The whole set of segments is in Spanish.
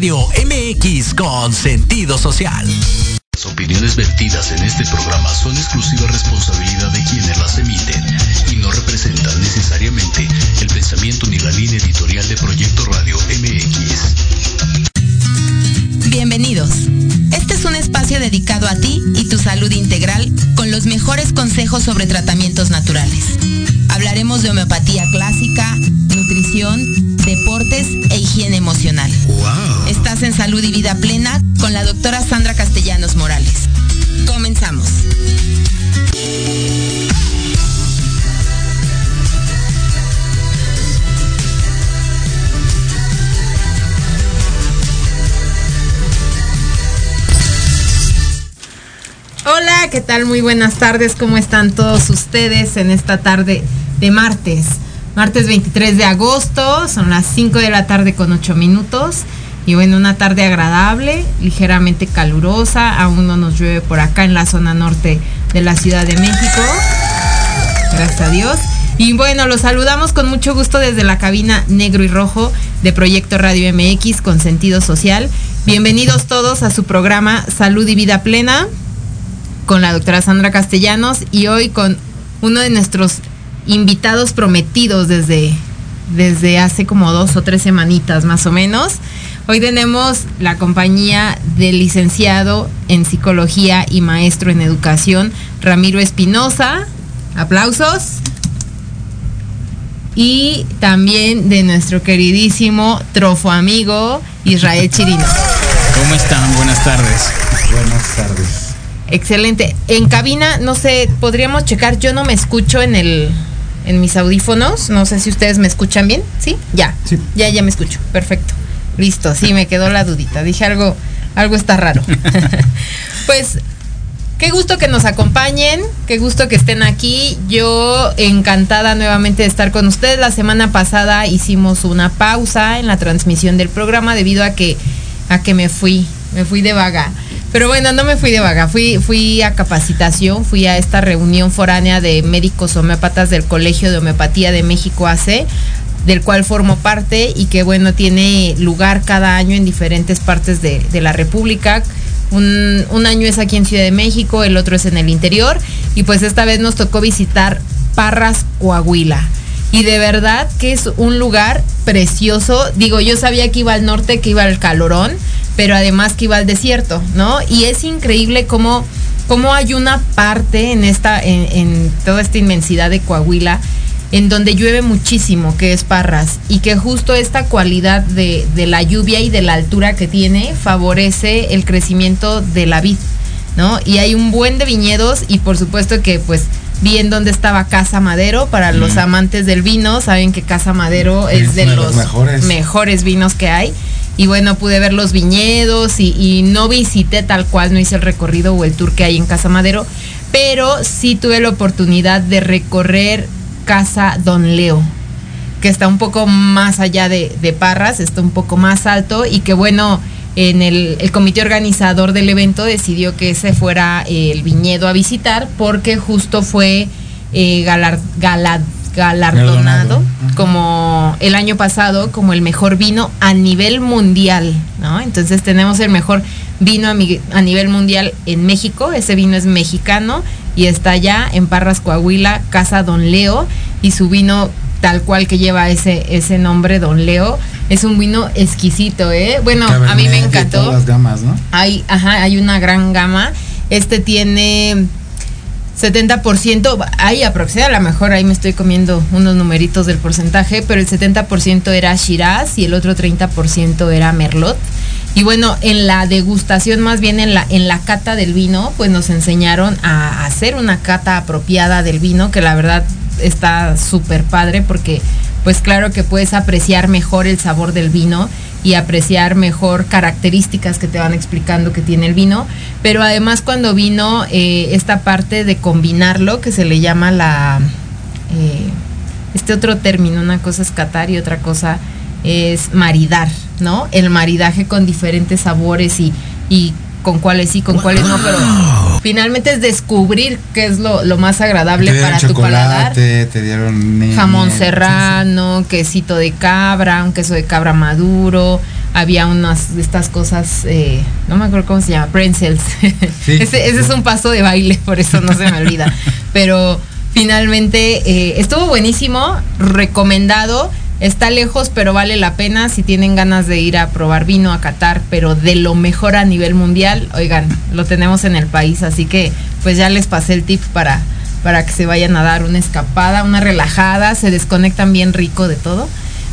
Radio MX con sentido social. Las opiniones vertidas en este programa son exclusiva responsabilidad de quienes las emiten y no representan necesariamente el pensamiento ni la línea editorial de Proyecto Radio MX. Bienvenidos. Este es un espacio dedicado a ti y tu salud integral con los mejores consejos sobre tratamientos naturales. Hablaremos de homeopatía clásica, nutrición, deportes e higiene emocional. Estás en Salud y Vida Plena con la doctora Sandra Castellanos Morales. Comenzamos. Hola, ¿qué tal? Muy buenas tardes. ¿Cómo están todos ustedes en esta tarde de martes? Martes 23 de agosto, son las 5 de la tarde con 8 minutos. Y bueno, una tarde agradable, ligeramente calurosa. Aún no nos llueve por acá en la zona norte de la Ciudad de México. Gracias a Dios. Y bueno, los saludamos con mucho gusto desde la cabina negro y rojo de Proyecto Radio MX con sentido social. Bienvenidos todos a su programa Salud y Vida Plena con la doctora Sandra Castellanos y hoy con uno de nuestros invitados prometidos desde, desde hace como dos o tres semanitas más o menos. Hoy tenemos la compañía del licenciado en psicología y maestro en educación, Ramiro Espinosa. Aplausos. Y también de nuestro queridísimo trofo amigo Israel Chirino. ¿Cómo están? Buenas tardes. Buenas tardes. Excelente. En cabina, no sé, podríamos checar. Yo no me escucho en el en mis audífonos. No sé si ustedes me escuchan bien. ¿Sí? Ya. Sí. Ya, ya me escucho. Perfecto. Listo. Sí, me quedó la dudita. Dije algo, algo está raro. pues, qué gusto que nos acompañen. Qué gusto que estén aquí. Yo encantada nuevamente de estar con ustedes. La semana pasada hicimos una pausa en la transmisión del programa debido a que a que me fui, me fui de vaga. Pero bueno, no me fui de vaga, fui, fui a capacitación, fui a esta reunión foránea de médicos homeópatas del Colegio de Homeopatía de México AC, del cual formo parte y que bueno, tiene lugar cada año en diferentes partes de, de la República. Un, un, año es aquí en Ciudad de México, el otro es en el interior y pues esta vez nos tocó visitar Parras, Coahuila. Y de verdad que es un lugar precioso. Digo, yo sabía que iba al norte, que iba al calorón, pero además que iba al desierto, ¿no? Y es increíble cómo, cómo hay una parte en esta, en, en, toda esta inmensidad de Coahuila, en donde llueve muchísimo, que es Parras, y que justo esta cualidad de, de la lluvia y de la altura que tiene favorece el crecimiento de la vid, ¿no? Y hay un buen de viñedos y por supuesto que pues vi en dónde estaba Casa Madero. Para los amantes del vino, saben que Casa Madero es de, de los, los mejores. mejores. vinos que hay. Y bueno, pude ver los viñedos y, no visité tal cual, no hice el recorrido o el tour que hay en Casa Madero, pero sí tuve la oportunidad de recorrer Casa Don Leo, que está un poco más allá de, de Parras, está un poco más alto y que bueno, en el, comité organizador del evento decidió que ese fuera el viñedo a visitar porque justo fue eh, galardonado como el año pasado como el mejor vino a nivel mundial, ¿no? Entonces tenemos el mejor vino a, mi, a nivel mundial en México, ese vino es mexicano y está allá en Parras, Coahuila, Casa Don Leo y su vino tal cual que lleva ese, ese nombre, Don Leo. Es un vino exquisito, ¿eh? Bueno, a mí me encantó. Todas las gamas, ¿no? Hay, ajá, hay una gran gama. Este tiene 70%, hay aproximadamente, a lo mejor ahí me estoy comiendo unos numeritos del porcentaje, pero el 70% era Shiraz y el otro 30% era Merlot. Y bueno, en la degustación, más bien en la, en la cata del vino, pues nos enseñaron a hacer una cata apropiada del vino, que la verdad está súper padre porque pues claro que puedes apreciar mejor el sabor del vino y apreciar mejor características que te van explicando que tiene el vino, pero además cuando vino eh, esta parte de combinarlo, que se le llama la, eh, este otro término, una cosa es catar y otra cosa es maridar, ¿no? El maridaje con diferentes sabores y, y con cuáles sí, con cuáles no, pero finalmente es descubrir qué es lo, lo más agradable te para tu paladar. te dieron Jamón serrano, quesito de cabra, un queso de cabra maduro. Había unas de estas cosas, eh, no me acuerdo cómo se llama, pretzels. Sí. ese, ese es un paso de baile, por eso no se me olvida. Pero finalmente eh, estuvo buenísimo, recomendado. Está lejos, pero vale la pena si tienen ganas de ir a probar vino a Qatar, pero de lo mejor a nivel mundial. Oigan, lo tenemos en el país, así que pues ya les pasé el tip para, para que se vayan a dar una escapada, una relajada, se desconectan bien rico de todo.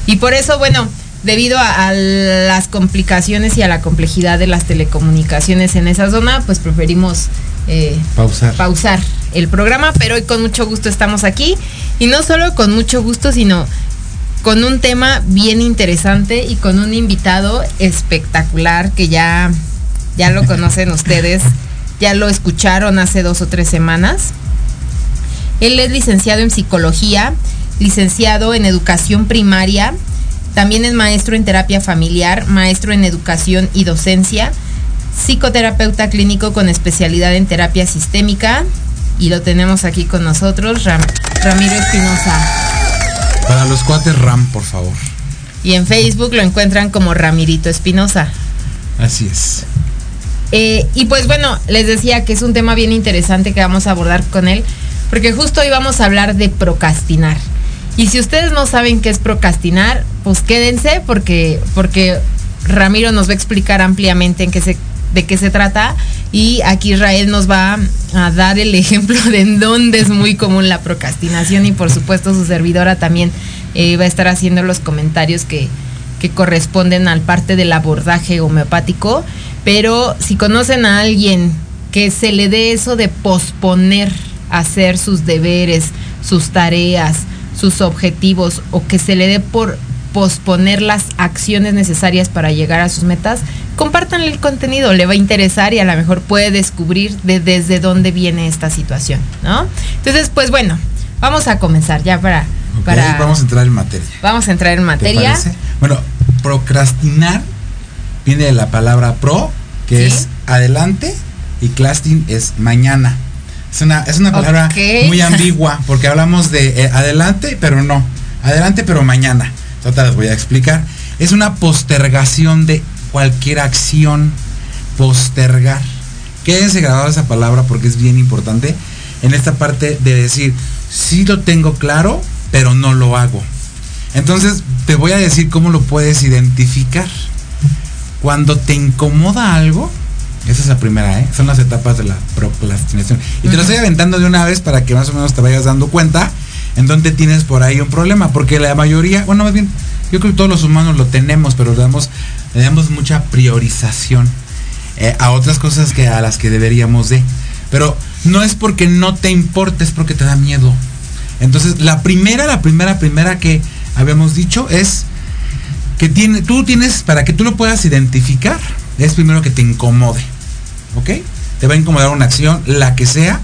Y por eso, bueno, debido a, a las complicaciones y a la complejidad de las telecomunicaciones en esa zona, pues preferimos eh, Pausar. pausar el programa, pero hoy con mucho gusto estamos aquí. Y no solo con mucho gusto, sino con un tema bien interesante y con un invitado espectacular que ya, ya lo conocen ustedes, ya lo escucharon hace dos o tres semanas. Él es licenciado en psicología, licenciado en educación primaria, también es maestro en terapia familiar, maestro en educación y docencia, psicoterapeuta clínico con especialidad en terapia sistémica y lo tenemos aquí con nosotros, Ram- Ramiro Espinosa. Para los cuates RAM, por favor. Y en Facebook lo encuentran como Ramirito Espinosa. Así es. Eh, y pues bueno, les decía que es un tema bien interesante que vamos a abordar con él, porque justo hoy vamos a hablar de procrastinar. Y si ustedes no saben qué es procrastinar, pues quédense porque, porque Ramiro nos va a explicar ampliamente en qué se, de qué se trata. Y aquí Israel nos va a dar el ejemplo de en dónde es muy común la procrastinación. Y por supuesto su servidora también eh, va a estar haciendo los comentarios que, que corresponden al parte del abordaje homeopático, pero si conocen a alguien que se le dé eso de posponer hacer sus deberes, sus tareas, sus objetivos o que se le dé por posponer las acciones necesarias para llegar a sus metas, compártanle el contenido, le va a interesar y a lo mejor puede descubrir de desde dónde viene esta situación, ¿no? Entonces, pues bueno, vamos a comenzar ya para... Ok, para Vamos a entrar en materia. vamos a entrar en ¿Te materia. Bueno, procrastinar viene de la palabra pro, que Sí. es adelante, y clastin es mañana. Es una, es una palabra muy ambigua, porque hablamos de eh, adelante, pero no. Adelante, pero mañana. Ahorita les voy a explicar. Es una postergación de cualquier acción. Postergar. Quédense grabado esa palabra porque es bien importante en esta parte de decir, sí lo tengo claro, pero no lo hago. Entonces, te voy a decir cómo lo puedes identificar. Cuando te incomoda algo, esa es la primera, ¿eh? Son las etapas de la procrastinación. Y te lo estoy aventando de una vez para que más o menos te vayas dando cuenta en dónde tienes por ahí un problema. Porque la mayoría, bueno, más bien, yo creo que todos los humanos lo tenemos, pero le damos, le damos mucha priorización eh, a otras cosas que a las que deberíamos de. Pero no es porque no te importe, es porque te da miedo. Entonces, la primera, la primera, primera que habíamos dicho es que tiene, tú tienes, para que tú lo puedas identificar, es primero que te incomode. ¿Ok? Te va a incomodar una acción, la que sea.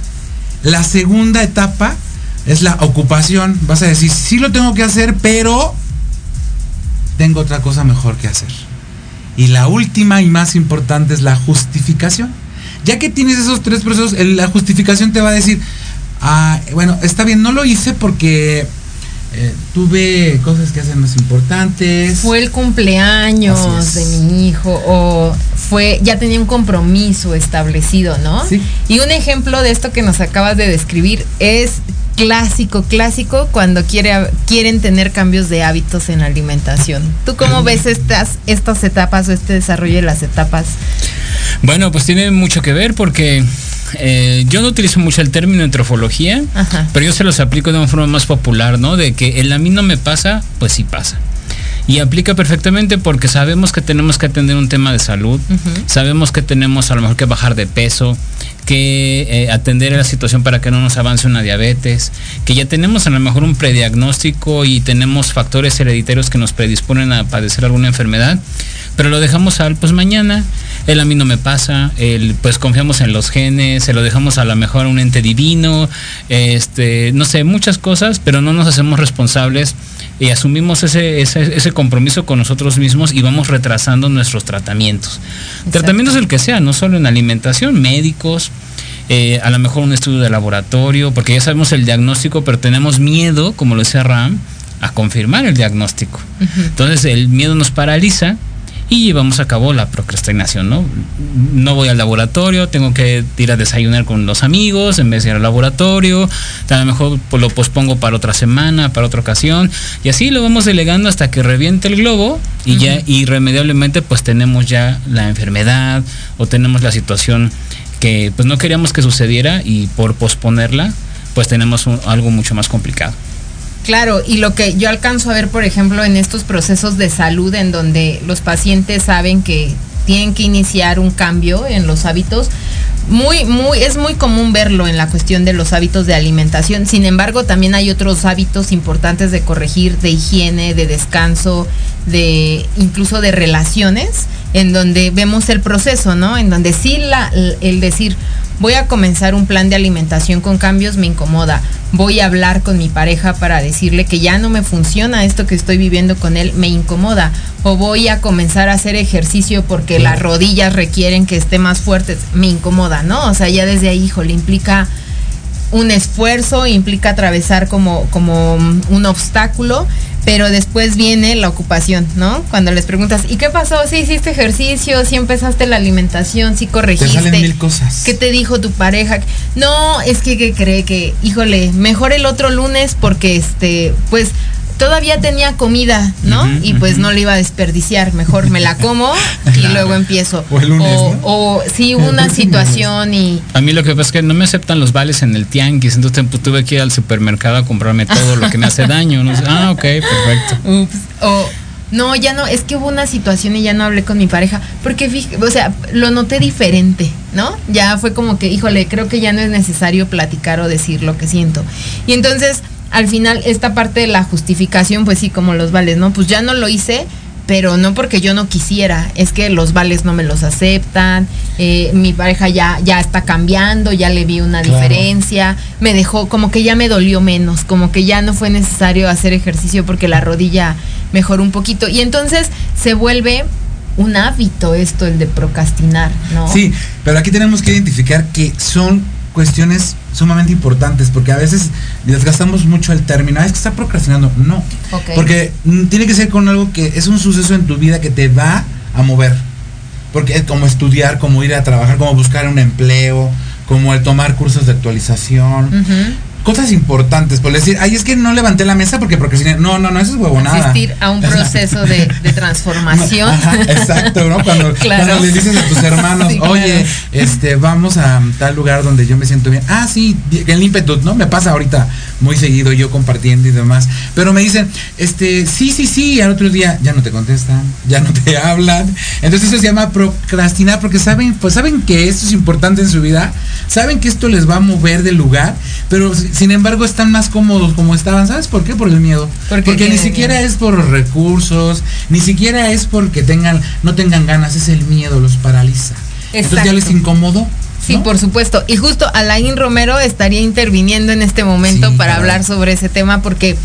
La segunda etapa es la ocupación. Vas a decir, sí lo tengo que hacer, pero tengo otra cosa mejor que hacer. Y la última y más importante es la justificación. Ya que tienes esos tres procesos, la justificación te va a decir, ah, bueno, está bien, no lo hice porque eh, tuve cosas que hacen más importantes. Fue el cumpleaños de mi hijo o fue ya tenía un compromiso establecido, ¿no? Sí. Y un ejemplo de esto que nos acabas de describir es clásico, clásico cuando quiere, quieren tener cambios de hábitos en la alimentación. ¿Tú cómo ves estas estas etapas o este desarrollo de las etapas? Bueno, pues tiene mucho que ver porque eh, yo no utilizo mucho el término antrofología, Ajá. pero yo se los aplico de una forma más popular, ¿no? De que el a mí no me pasa, pues sí pasa. Y aplica perfectamente porque sabemos que tenemos que atender un tema de salud, sabemos que tenemos a lo mejor que bajar de peso, que eh, atender la situación para que no nos avance una diabetes, que ya tenemos a lo mejor un prediagnóstico y tenemos factores hereditarios que nos predisponen a padecer alguna enfermedad, pero lo dejamos al pues mañana, el a mí no me pasa, el pues confiamos en los genes, se lo dejamos a lo mejor a un ente divino, este, no sé, muchas cosas, pero no nos hacemos responsables y asumimos ese, ese, ese compromiso con nosotros mismos y vamos retrasando nuestros tratamientos. Exacto. Tratamientos el que sea, no solo en alimentación, médicos, eh, a lo mejor un estudio de laboratorio, porque ya sabemos el diagnóstico, pero tenemos miedo, como lo decía Ram, a confirmar el diagnóstico. Entonces el miedo nos paraliza y llevamos a cabo la procrastinación, ¿no? No voy al laboratorio, tengo que ir a desayunar con los amigos en vez de ir al laboratorio, a lo mejor pues, lo pospongo para otra semana, para otra ocasión, y así lo vamos delegando hasta que reviente el globo y ya irremediablemente pues tenemos ya la enfermedad o tenemos la situación que pues no queríamos que sucediera y por posponerla pues tenemos algo mucho más complicado. Claro, y lo que yo alcanzo a ver, por ejemplo, en estos procesos de salud en donde los pacientes saben que tienen que iniciar un cambio en los hábitos, muy, muy, es muy común verlo en la cuestión de los hábitos de alimentación. Sin embargo, también hay otros hábitos importantes de corregir, de higiene, de descanso, de incluso de relaciones, en donde vemos el proceso, ¿no? En donde sí el decir, voy a comenzar un plan de alimentación con cambios me incomoda. Voy a hablar con mi pareja para decirle que ya no me funciona esto que estoy viviendo con él, me incomoda. O voy a comenzar a hacer ejercicio porque las rodillas requieren que esté más fuerte, me incomoda, ¿no? O sea, ya desde ahí, le implica un esfuerzo, implica atravesar como, como un obstáculo, pero después viene la ocupación, ¿no? Cuando les preguntas, ¿y qué pasó? ¿Si hiciste ejercicio? ¿Si empezaste la alimentación? ¿Si corregiste? Te salen mil cosas. ¿Qué te dijo tu pareja? No, es que, que cree que, híjole, mejor el otro lunes porque, este, pues, todavía tenía comida, ¿no? y pues no le iba a desperdiciar, mejor me la como y luego empiezo. O el lunes, O, ¿no? o sí, una situación y... A mí lo que pasa es que no me aceptan los vales en el tianguis, entonces pues, tuve que ir al supermercado a comprarme todo lo que me hace daño. ¿no? Ah, ok, perfecto. Ups. O no, ya no, es que hubo una situación y ya no hablé con mi pareja, porque fíjate, o sea, lo noté diferente, ¿no? Ya fue como que, híjole, creo que ya no es necesario platicar o decir lo que siento. Y entonces, al final, esta parte de la justificación, pues sí, como los vales, ¿no? Pues ya no lo hice, pero no porque yo no quisiera, es que los vales no me los aceptan, eh, mi pareja ya, ya está cambiando, ya le vi una Claro. diferencia, me dejó, como que ya me dolió menos, como que ya no fue necesario hacer ejercicio porque la rodilla mejoró un poquito. Y entonces se vuelve un hábito esto, el de procrastinar, ¿no? Sí, pero aquí tenemos que identificar que son cuestiones sumamente importantes porque a veces desgastamos mucho el término, "Ah, es que está procrastinando. No, porque mm, tiene que ser con algo que es un suceso en tu vida que te va a mover. Porque es como estudiar, como ir a trabajar, como buscar un empleo, como el tomar cursos de actualización. Cosas importantes, por decir, ay, es que no levanté la mesa porque procrastiné. No, no, no, eso es huevonada. Asistir a un proceso de, de transformación. Ajá, exacto, ¿no? Cuando, Claro. cuando le dices a tus hermanos, Sí, claro. oye, este, vamos a tal lugar donde yo me siento bien. Ah, sí, el ímpetu, ¿no? Me pasa ahorita muy seguido yo compartiendo y demás. Pero me dicen, este, sí, sí, sí, y al otro día ya no te contestan, ya no te hablan. Entonces eso se llama procrastinar porque saben, pues saben que esto es importante en su vida, saben que esto les va a mover del lugar, pero sin embargo están más cómodos como estaban. ¿Sabes por qué? Por el miedo. Porque Porque, ni siquiera miedo. es por los recursos, ni siquiera es porque tengan, no tengan ganas, es el miedo, los paraliza. Entonces ya Exacto. les incomodó. Sí, ¿no? por supuesto. Y justo Alain Romero estaría interviniendo en este momento Sí, para hablar sobre ese tema porque eh,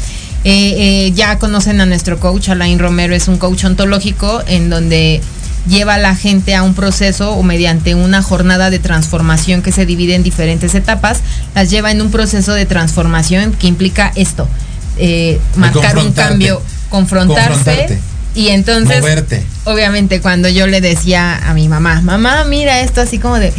eh, ya conocen a nuestro coach. Alain Romero es un coach ontológico en donde lleva a la gente a un proceso o mediante una jornada de transformación que se divide en diferentes etapas, las lleva en un proceso de transformación que implica esto, eh, marcar un cambio, confrontarse, Confrontarte. y entonces Moverte. obviamente cuando yo le decía a mi mamá, mamá, mira esto así como de,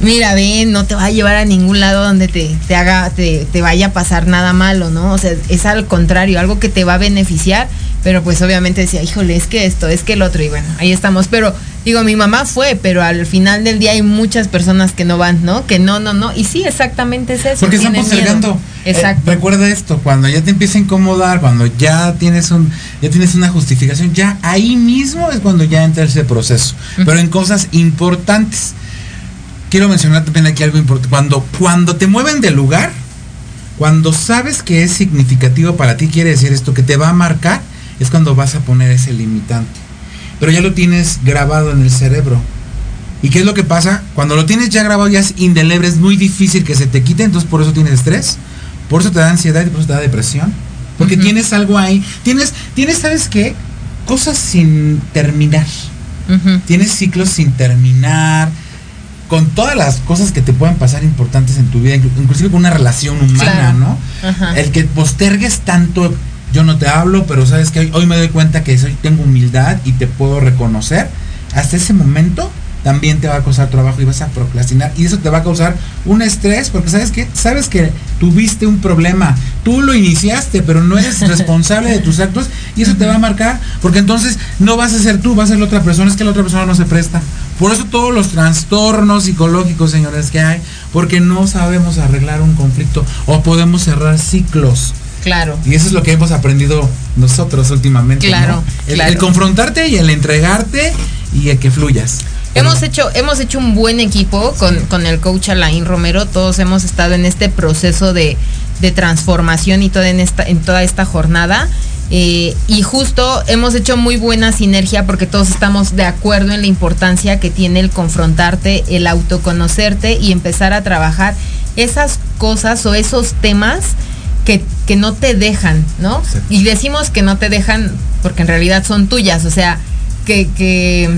mira, ven, no te va a llevar a ningún lado donde te, te haga, te, te vaya a pasar nada malo, ¿no? O sea, es al contrario, algo que te va a beneficiar, pero pues obviamente decía, híjole, es que esto, es que el otro, y bueno, ahí estamos, pero digo, mi mamá fue, pero al final del día hay muchas personas que no van, ¿no? Que no, no, no, y sí, exactamente es eso. Porque están postergando. Exacto. Eh, recuerda esto, cuando ya te empieza a incomodar, cuando ya tienes un, ya tienes una justificación, ya ahí mismo es cuando ya entra ese proceso. Pero en cosas importantes. Quiero mencionar también aquí algo importante. Cuando, cuando te mueven del lugar, cuando sabes que es significativo para ti, quiere decir esto, que te va a marcar, es cuando vas a poner ese limitante. Pero ya lo tienes grabado en el cerebro. ¿Y qué es lo que pasa? Cuando lo tienes ya grabado, ya es indeleble, es muy difícil que se te quite, entonces por eso tienes estrés, por eso te da ansiedad y por eso te da depresión. Porque tienes algo ahí, tienes, tienes, ¿sabes qué? Cosas sin terminar. Tienes ciclos sin terminar. con todas las cosas que te pueden pasar importantes en tu vida, inclu- inclusive con una relación humana, Claro. ¿no? Ajá. El que postergues tanto, yo no te hablo, pero sabes que hoy, hoy me doy cuenta que soy, tengo humildad y te puedo reconocer, hasta ese momento también te va a causar trabajo y vas a procrastinar y eso te va a causar un estrés porque sabes que sabes que tuviste un problema, tú lo iniciaste, pero no eres responsable de tus actos y eso te va a marcar porque entonces no vas a ser tú, vas a ser la otra persona, es que la otra persona no se presta. Por eso todos los trastornos psicológicos, señores, que hay, porque no sabemos arreglar un conflicto o podemos cerrar ciclos. Claro. Y eso es lo que hemos aprendido nosotros últimamente. Claro, ¿no? El, claro. el confrontarte y el entregarte y el que fluyas. Hemos hecho, hemos hecho un buen equipo con, con el coach Alain Romero. Todos hemos estado en este proceso de, de transformación y toda en esta, en toda esta jornada. Eh, y justo hemos hecho muy buena sinergia porque todos estamos de acuerdo en la importancia que tiene el confrontarte, el autoconocerte y empezar a trabajar esas cosas o esos temas que, que no te dejan, ¿no? Y decimos que no te dejan porque en realidad son tuyas, o sea, que, que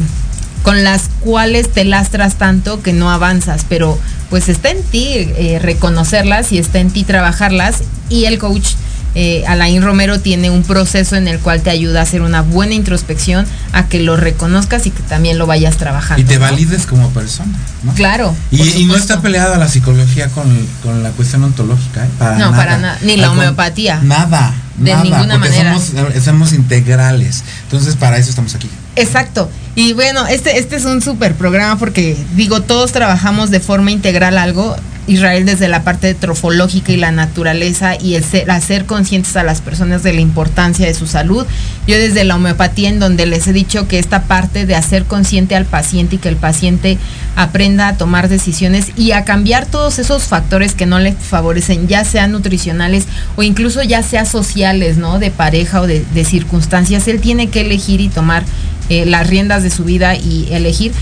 con las cuales te lastras tanto que no avanzas, pero pues está en ti eh, reconocerlas y está en ti trabajarlas y el coach eh, Alain Romero tiene un proceso en el cual te ayuda a hacer una buena introspección, a que lo reconozcas y que también lo vayas trabajando. Y te ¿no? valides como persona. ¿no? Claro. Y, no está peleada la psicología con, con la cuestión ontológica, ¿eh? Para No, nada. para nada. Ni la homeopatía. Nada. De nada, ninguna manera. Somos, somos integrales. Entonces, para eso estamos aquí. Exacto. Y bueno, este, este es un súper programa porque digo, todos trabajamos de forma integral algo. Israel desde la parte trofológica y la naturaleza y el ser, hacer conscientes a las personas de la importancia de su salud. Yo desde la homeopatía en donde les he dicho que esta parte de hacer consciente al paciente y que el paciente aprenda a tomar decisiones y a cambiar todos esos factores que no le favorecen, ya sean nutricionales o incluso ya sea sociales, ¿no? De pareja o de, circunstancias. Él tiene que elegir y tomar eh, las riendas de su vida y elegir,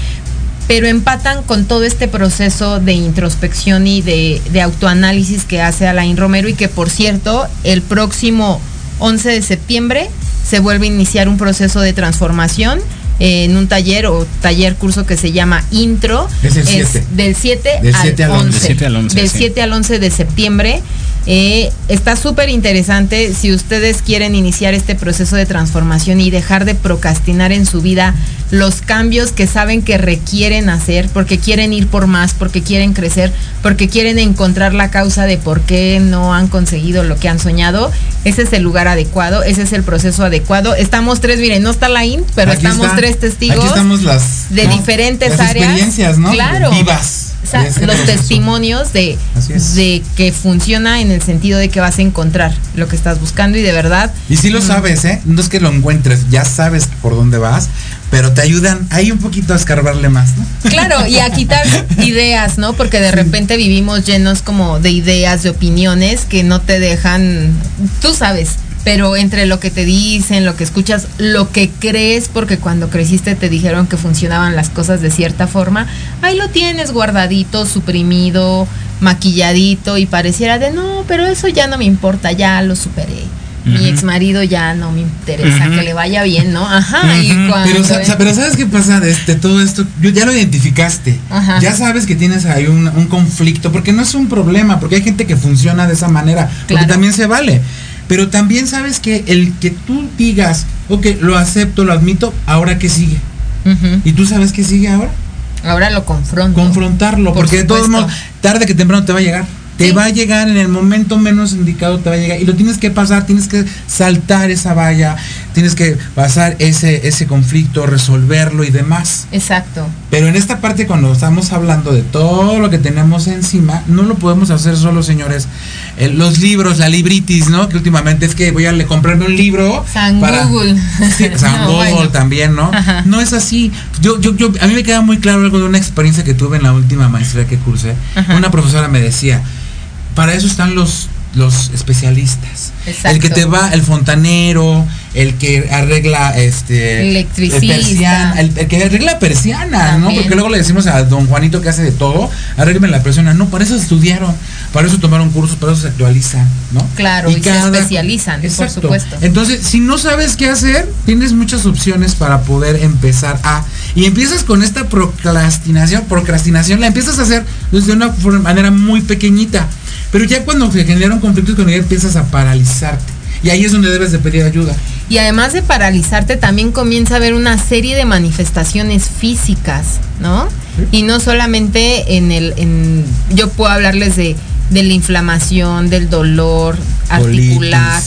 pero empatan con todo este proceso de introspección y de, autoanálisis que hace Alain Romero y que por cierto, el próximo 11 de septiembre se vuelve a iniciar un proceso de transformación en un taller o taller curso que se llama Intro. Es el 7. del 7 Del al, 7 al 11. 11. Del 7 al 11, Del sí. 7 al 11 de septiembre. Eh, está súper interesante. Si ustedes quieren iniciar este proceso de transformación y dejar de procrastinar en su vida los cambios que saben que requieren hacer, porque quieren ir por más, porque quieren crecer, porque quieren encontrar la causa de por qué no han conseguido lo que han soñado, ese es el lugar adecuado, ese es el proceso adecuado. Estamos tres, miren, no está la IN, pero Aquí estamos está. tres testigos Aquí estamos las de ¿no? diferentes Las áreas. experiencias, ¿no? Claro. Vivas. O sea, los testimonios de, de que funciona en el sentido de que vas a encontrar lo que estás buscando y de verdad. Y si lo sabes, ¿eh? No es que lo encuentres, ya sabes por dónde vas, pero te ayudan ahí un poquito a escarbarle más, ¿no? Claro, y a quitar ideas, ¿no? Porque de repente vivimos llenos como de ideas, de opiniones que no te dejan, tú sabes, pero entre lo que te dicen, lo que escuchas, lo que crees, porque cuando creciste te dijeron que funcionaban las cosas de cierta forma, ahí lo tienes guardadito, suprimido, maquilladito y pareciera de no, pero eso ya no me importa, ya lo superé. Mi Ujú. ex marido ya no me interesa que le vaya bien, ¿no? Ajá, y cuando Pero, pero ¿sabes qué pasa de, este, todo esto? Yo ya lo identificaste. Ajá. Ya sabes que tienes ahí un, un conflicto, porque no es un problema, porque hay gente que funciona de esa manera, porque también se vale. Pero también sabes que el que tú digas, ok, lo acepto, lo admito, ahora qué sigue. ¿Y tú sabes qué sigue ahora? Ahora lo confronto. confrontarlo, Por porque de todos modos, tarde que temprano te va a llegar. Te Sí. va a llegar en el momento menos indicado, te va a llegar. Y lo tienes que pasar, tienes que saltar esa valla, tienes que pasar ese, ese conflicto, resolverlo y demás. Exacto. Pero en esta parte, cuando estamos hablando de todo lo que tenemos encima, no lo podemos hacer solo, señores. Eh, los libros, la libritis, ¿no? Que últimamente es que voy a le- comprarme un libro. San Google. Sí, San No, Google bueno. también, ¿no? Ajá. No es así. Yo, yo, yo, a mí me queda muy claro algo de una experiencia que tuve en la última maestría que cursé. Ajá. Una profesora me decía, para eso están los, los especialistas. Exacto. El que te va, el fontanero, el que arregla este Electricista. persiana, el, el que arregla persianas, ¿no? Porque luego le decimos a don Juanito que hace de todo, arréglame la persiana. No, para eso estudiaron, para eso tomaron cursos, para eso se actualizan, ¿no? Claro, y, se especializan, por supuesto. Entonces, si no sabes qué hacer, tienes muchas opciones para poder empezar a. Y empiezas con esta procrastinación, procrastinación, la empiezas a hacer desde una manera muy pequeñita. Pero ya cuando se generan conflictos con ella, empiezas a paralizarte. Y ahí es donde debes de pedir ayuda. Y además de paralizarte, también comienza a haber una serie de manifestaciones físicas, ¿no? Y no solamente en el, en, yo puedo hablarles de, de la inflamación, del dolor articular,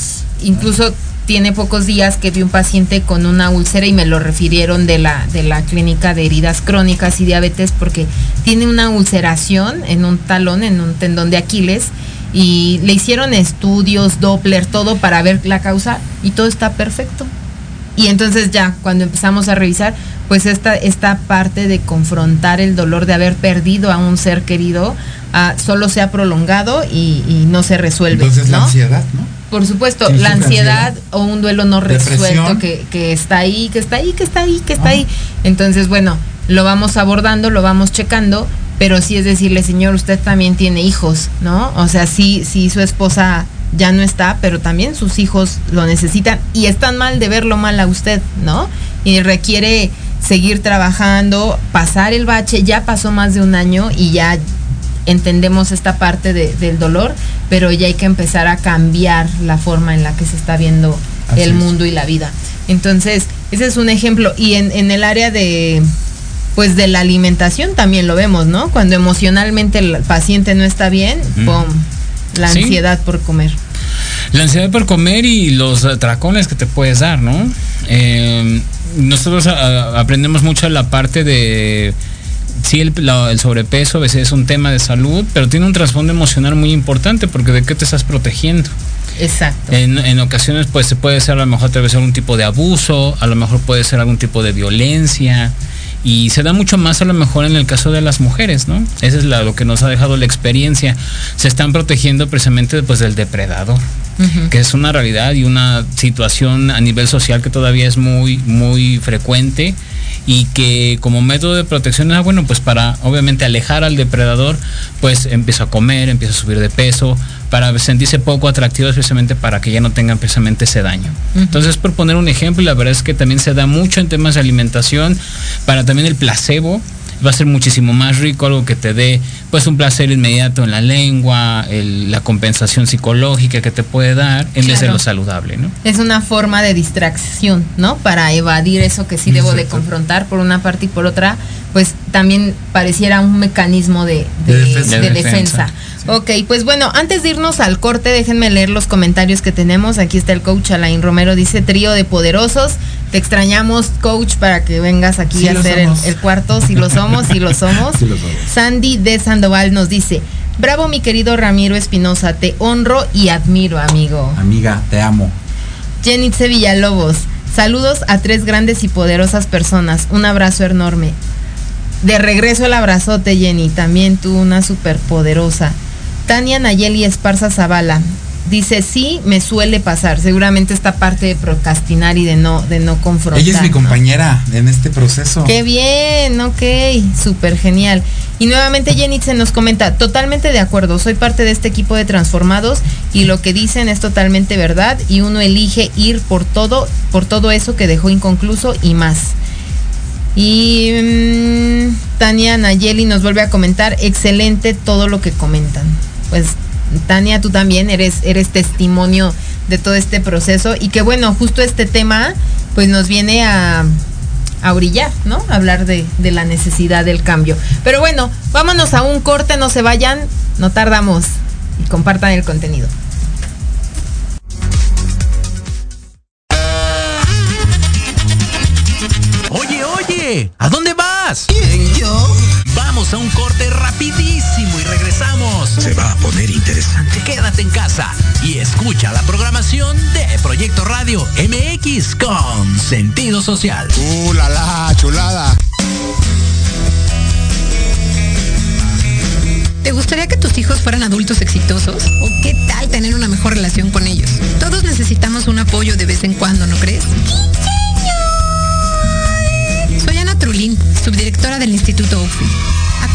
incluso tiene pocos días que vi un paciente con una úlcera y me lo refirieron de la, de la clínica de heridas crónicas y diabetes porque tiene una ulceración en un talón, en un tendón de Aquiles y le hicieron estudios, Doppler, todo para ver la causa y todo está perfecto. Y entonces ya, cuando empezamos a revisar, pues esta, esta parte de confrontar el dolor de haber perdido a un ser querido, ah, solo se ha prolongado y, no se resuelve. Entonces la ansiedad, ¿no? Por supuesto, la ansiedad, o un duelo no resuelto que, que, está ahí, que está ahí, que está ahí, que está ahí. Entonces, bueno, lo vamos abordando, lo vamos checando pero sí es decirle, señor, usted también tiene hijos, ¿no? O sea, sí, sí su esposa ya no está, pero también sus hijos lo necesitan y están mal de verlo mal a usted, ¿no? Y requiere seguir trabajando, pasar el bache, ya pasó más de un año y ya entendemos esta parte del dolor, pero ya hay que empezar a cambiar la forma en la que se está viendo el mundo y la vida. Entonces, ese es un ejemplo. Y en, en el área de, pues de la alimentación también lo vemos, ¿no? Cuando emocionalmente el paciente no está bien, ¡pum! La ansiedad por comer. La ansiedad por comer y los tracones que te puedes dar, ¿no? Eh, nosotros aprendemos mucho la parte de sí, el, sobrepeso a veces es un tema de salud, pero tiene un trasfondo emocional muy importante porque de qué te estás protegiendo. Exacto. En, en, ocasiones pues se puede ser a lo mejor a través de algún tipo de abuso, a lo mejor puede ser algún tipo de violencia, y se da mucho más a lo mejor en el caso de las mujeres, ¿no? Eso es lo que nos ha dejado la experiencia. Se están protegiendo precisamente pues del depredador, que es una realidad y una situación a nivel social que todavía es muy, muy frecuente y que como método de protección ah, bueno, pues para obviamente alejar al depredador, pues empieza a comer, empieza a subir de peso, para sentirse poco atractivo precisamente para que ya no tengan precisamente ese daño. Entonces, por poner un ejemplo, la verdad es que también se da mucho en temas de alimentación, para también el placebo, va a ser muchísimo más rico, algo que te dé pues un placer inmediato en la lengua, la compensación psicológica que te puede dar en vez de lo saludable, ¿no? Es una forma de distracción, ¿no? Para evadir eso que sí debo de confrontar por una parte y por otra, pues también pareciera un mecanismo de, defensa. Ok, pues bueno, antes de irnos al corte, déjenme leer los comentarios que tenemos. Aquí está el coach Alain Romero, dice trío de poderosos. Te extrañamos, coach, para que vengas aquí a hacer el, cuarto. Si lo somos, si lo somos. Sandy de Sandoval nos dice, bravo mi querido Ramiro Espinosa, te honro y admiro, amigo. Amiga, te amo. Jenitze Villalobos, saludos a tres grandes y poderosas personas. Un abrazo enorme. De regreso el abrazote, Jenny. También tú, una super poderosa. Tania Nayeli Esparza Zavala dice sí me suele pasar seguramente esta parte de procrastinar y de no de no confrontar ella es mi compañera en este proceso. Qué bien ok súper genial. Y nuevamente Jenny se nos comenta totalmente de acuerdo soy parte de este equipo de transformados y lo que dicen es totalmente verdad y uno elige ir por todo por todo eso que dejó inconcluso y más y mm, Tania Nayeli nos vuelve a comentar excelente todo lo que comentan pues Tania, tú también eres, eres testimonio de todo este proceso y que bueno, justo este tema pues nos viene a, a brillar, ¿no? Hablar de, de, la necesidad del cambio. Pero bueno, vámonos a un corte, no se vayan, no tardamos y compartan el contenido. Oye, oye, ¿a dónde vas? ¿Quién, yo? Vamos a un corte rapidísimo y regresamos. Se va a poner interesante. Quédate en casa y escucha la programación de Proyecto Radio MX con sentido social. ¡Uh, la, la chulada! ¿Te gustaría que tus hijos fueran adultos exitosos? ¿O qué tal tener una mejor relación con ellos? Todos necesitamos un apoyo de vez en cuando, ¿no crees? Soy Ana Trulín, subdirectora del Instituto OFI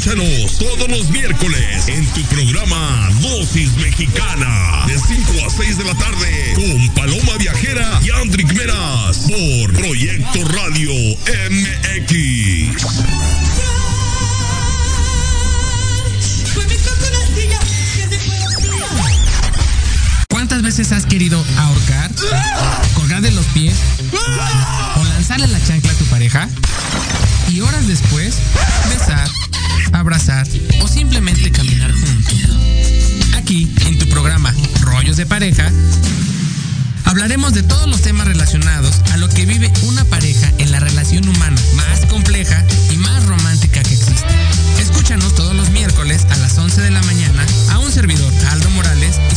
Escúchanos todos los miércoles en tu programa Dosis Mexicana de 5 a 6 de la tarde con Paloma Viajera y Andrick Meras por Proyecto Radio MX. ¿Cuántas veces has querido ahorcar, colgar de los pies o lanzarle la chancla a tu pareja? Y horas después, besar, abrazar o simplemente caminar juntos. Aquí, en tu programa Rollos de Pareja, hablaremos de todos los temas relacionados a lo que vive una pareja en la relación humana más compleja y más romántica que existe. Escúchanos todos los miércoles a las 11 de la mañana a un servidor, Aldo Morales, y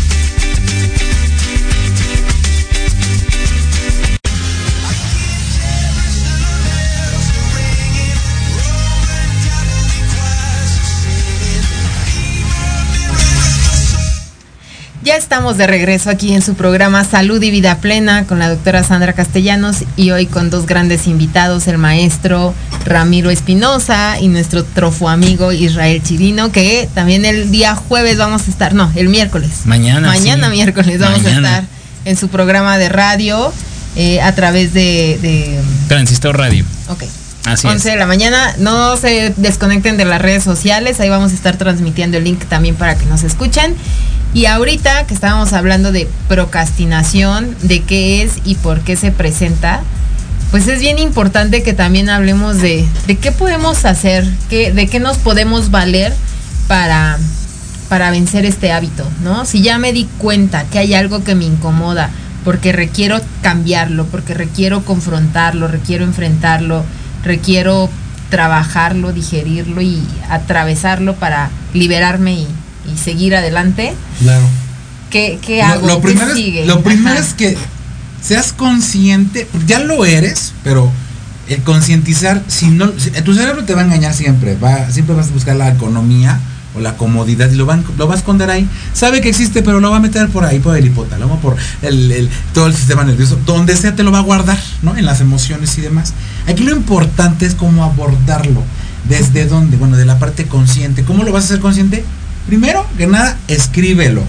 Estamos de regreso aquí en su programa Salud y Vida Plena con la doctora Sandra Castellanos y hoy con dos grandes invitados, el maestro Ramiro Espinosa y nuestro trofo amigo Israel Chirino, que también el día jueves vamos a estar, no, el miércoles. Mañana, Mañana sí. miércoles vamos Mañana. a estar en su programa de radio eh, a través de, de Transistor Radio. ok, Así 11 de la mañana. No se desconecten de las redes sociales. Ahí vamos a estar transmitiendo el link también para que nos escuchen. Y ahorita que estábamos hablando de procrastinación, de qué es y por qué se presenta, pues es bien importante que también hablemos de, de qué podemos hacer, qué, de qué nos podemos valer para, para vencer este hábito, ¿no? Si ya me di cuenta que hay algo que me incomoda, porque requiero cambiarlo, porque requiero confrontarlo, requiero enfrentarlo, requiero trabajarlo, digerirlo y atravesarlo para liberarme y, y seguir adelante. Claro. ¿Qué, qué hago? Lo, ¿Qué primero, sigue? es, lo primero Ajá. es que seas consciente, ya lo eres, pero el concientizar, si no, si- tu cerebro te va a engañar siempre, va, siempre vas a buscar la economía o la comodidad y lo va, a- lo va a esconder ahí. Sabe que existe, pero lo va a meter por ahí, por el hipotálamo, por el, el- todo el sistema nervioso, donde sea te lo va a guardar, ¿no? En las emociones y demás. Aquí lo importante es cómo abordarlo. ¿Desde dónde? Bueno, de la parte consciente. ¿Cómo lo vas a hacer consciente? Primero que nada, escríbelo.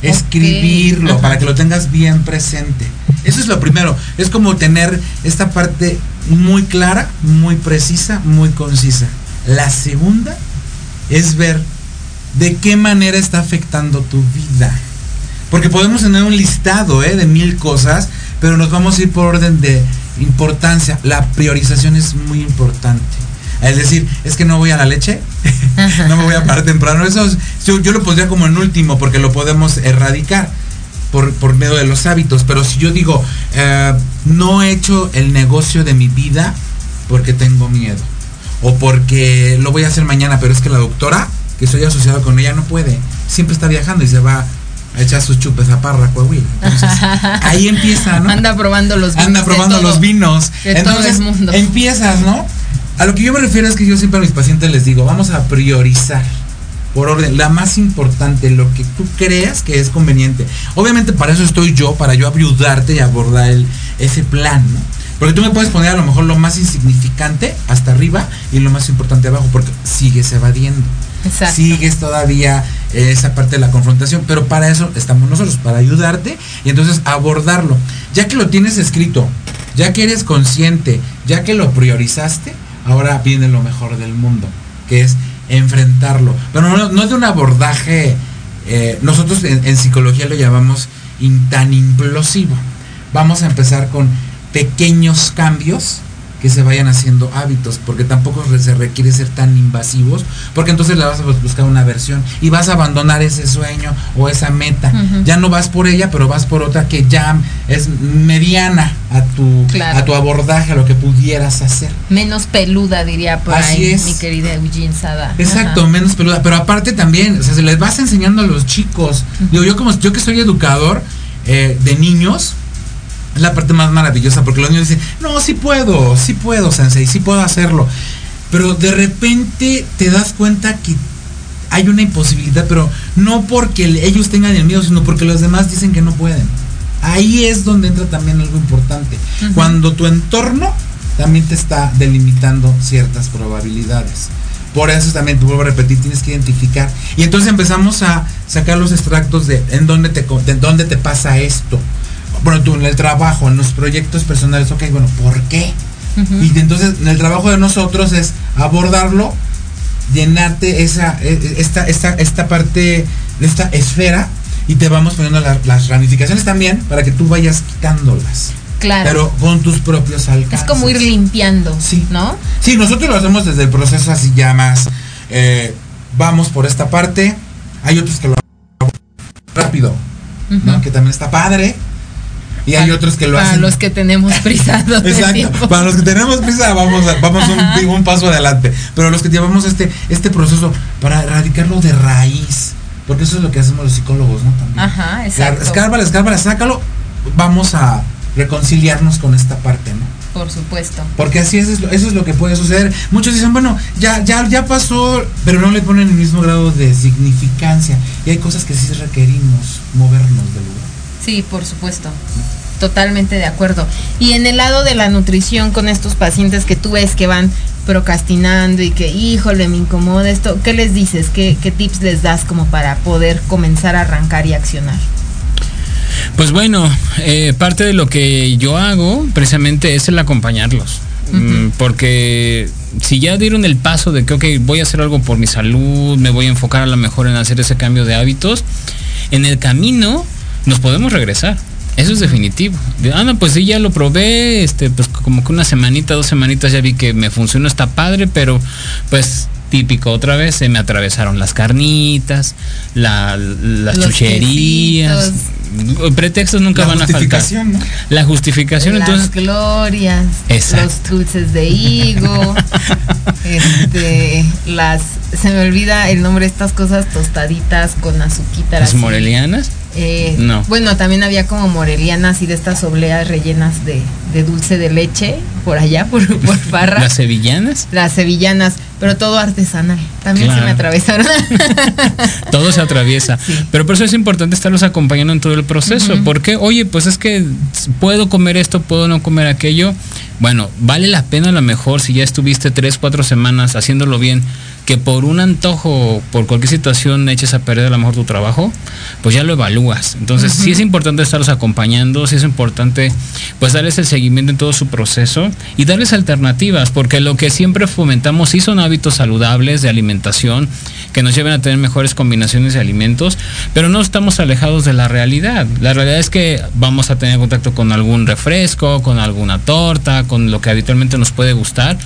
Escribirlo Ajá. para que lo tengas bien presente. Eso es lo primero. Es como tener esta parte muy clara, muy precisa, muy concisa. La segunda es ver de qué manera está afectando tu vida. Porque podemos tener un listado ¿eh? de mil cosas, pero nos vamos a ir por orden de importancia. La priorización es muy importante. Es decir, es que no voy a la leche, no me voy a parar temprano. Eso es- yo, yo lo pondría como en último porque lo podemos erradicar por, por medio de los hábitos. Pero si yo digo, eh, no he hecho el negocio de mi vida porque tengo miedo. O porque lo voy a hacer mañana, pero es que la doctora, que estoy asociado con ella, no puede. Siempre está viajando y se va a echar sus chupes a Parra, Coahuila. Entonces, ahí empieza, ¿no? Anda probando los vinos. Anda de probando todo- los vinos. de todo Entonces, el mundo. empiezas, ¿no? A lo que yo me refiero es que yo siempre a mis pacientes les digo, vamos a priorizar por orden, la más importante, lo que tú creas que es conveniente. Obviamente para eso estoy yo, para yo ayudarte y abordar el, ese plan, ¿no? Porque tú me puedes poner a lo mejor lo más insignificante hasta arriba y lo más importante abajo, porque sigues evadiendo. Sigues todavía esa parte de la confrontación, pero para eso estamos nosotros, para ayudarte y entonces abordarlo. Ya que lo tienes escrito, ya que eres consciente, ya que lo priorizaste, ahora viene lo mejor del mundo, que es enfrentarlo. Pero no, de un abordaje, eh, nosotros en, psicología lo llamamos tan implosivo. Vamos a empezar con pequeños cambios que se vayan haciendo hábitos, porque tampoco se requiere ser tan invasivos, porque entonces le vas a bus- buscar una versión y vas a abandonar ese sueño o esa meta. Ya no vas por ella, pero vas por otra que ya es mediana a tu, Claro. a tu abordaje, a lo que pudieras hacer. Menos peluda, diría por Así ahí es. mi querida Eugene Sada. Exacto, Ajá. menos peluda. Pero aparte también, o sea, se les vas enseñando a los chicos. Digo, yo como yo que soy educador eh, de niños, es la parte más maravillosa porque los niños dicen, no, sí puedo, sí puedo, sensei, sí puedo hacerlo. Pero de repente te das cuenta que hay una imposibilidad, pero no porque el- ellos tengan el miedo, sino porque los demás dicen que no pueden. Ahí es donde entra también algo importante. Cuando tu entorno también te está delimitando ciertas probabilidades. Por eso también, te vuelvo a repetir, tienes que identificar. Y entonces empezamos a sacar los extractos de en dónde te, de dónde te pasa esto. Bueno, tú en el trabajo, en los proyectos personales, ok, bueno, ¿por qué? Y entonces en el trabajo de nosotros es abordarlo, llenarte esa, e- e- esta, esta, esta parte esta esfera y te vamos poniendo la- las ramificaciones también para que tú vayas quitándolas. Claro. Pero con tus propios alcances. es como ir limpiando, Sí. ¿no? Sí, nosotros lo hacemos desde el proceso así ya más. eh, vamos por esta parte. Hay otros que lo hacen rápido, ¿no? Que también está padre. Y hay Para- otros que lo para hacen. los que tenemos prisa el Exacto. Para los que tenemos prisa, vamos, a- vamos un, un paso adelante. Pero los que llevamos este, este proceso para erradicarlo de raíz. Porque eso es lo que hacemos los psicólogos, ¿no? También. Ajá, exacto. Escárbala, escárbala, sácalo. Vamos a reconciliarnos con esta parte, ¿no? Por supuesto. Porque así es, eso es lo que puede suceder. Muchos dicen, bueno, ya, ya, ya pasó, pero no le ponen el mismo grado de significancia. Y hay cosas que sí requerimos movernos del lugar. Sí, por supuesto. Totalmente de acuerdo. Y en el lado de la nutrición con estos pacientes que tú ves que van procrastinando y que, híjole, me incomoda esto, ¿qué les dices? ¿Qué, qué tips les das como para poder comenzar a arrancar y accionar? Pues bueno, eh, parte de lo que yo hago precisamente es el acompañarlos. Mm, Porque si ya dieron el paso de que, ok, voy a hacer algo por mi salud, me voy a enfocar a lo mejor en hacer ese cambio de hábitos, en el camino nos podemos regresar. Eso es definitivo. De, ah, no, pues sí, ya lo probé, este, pues como que una semanita, dos semanitas ya vi que me funcionó, está padre, pero pues típico otra vez, se me atravesaron las carnitas, la- las Los chucherías. Pretextos nunca La van a faltar. justificación, ¿no? La justificación, Las entonces, glorias, Exacto. los dulces de higo, este, las, se me olvida el nombre de estas cosas tostaditas con azuquita. las así. morelianas. Eh, No. Bueno, también había como morelianas y de estas obleas rellenas de, de dulce de leche por allá, por, por Parra. Las sevillanas. Las sevillanas, pero todo artesanal. También se me atravesaron. Todo se atraviesa. Sí. Pero por eso es importante estarlos acompañando en todo el proceso. Porque, oye, pues es que puedo comer esto, puedo no comer aquello. Bueno, vale la pena a lo mejor si ya estuviste tres, cuatro semanas haciéndolo bien, que por un antojo, por cualquier situación eches a perder a lo mejor tu trabajo, pues ya lo evalúas. Entonces, sí es importante estarlos acompañando, sí es importante pues darles el seguimiento en todo su proceso y darles alternativas, porque lo que siempre fomentamos sí son hábitos saludables de alimentación que nos lleven a tener mejores combinaciones de alimentos, pero no estamos alejados de la realidad. La realidad es que vamos a tener contacto con algún refresco, con alguna torta, con lo que habitualmente nos puede gustar,